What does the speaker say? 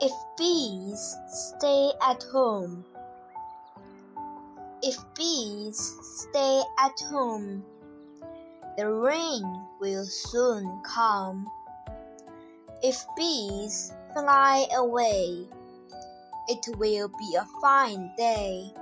If bees stay at home, if bees stay at home, the rain will soon come. If bees fly away, it will be a fine day.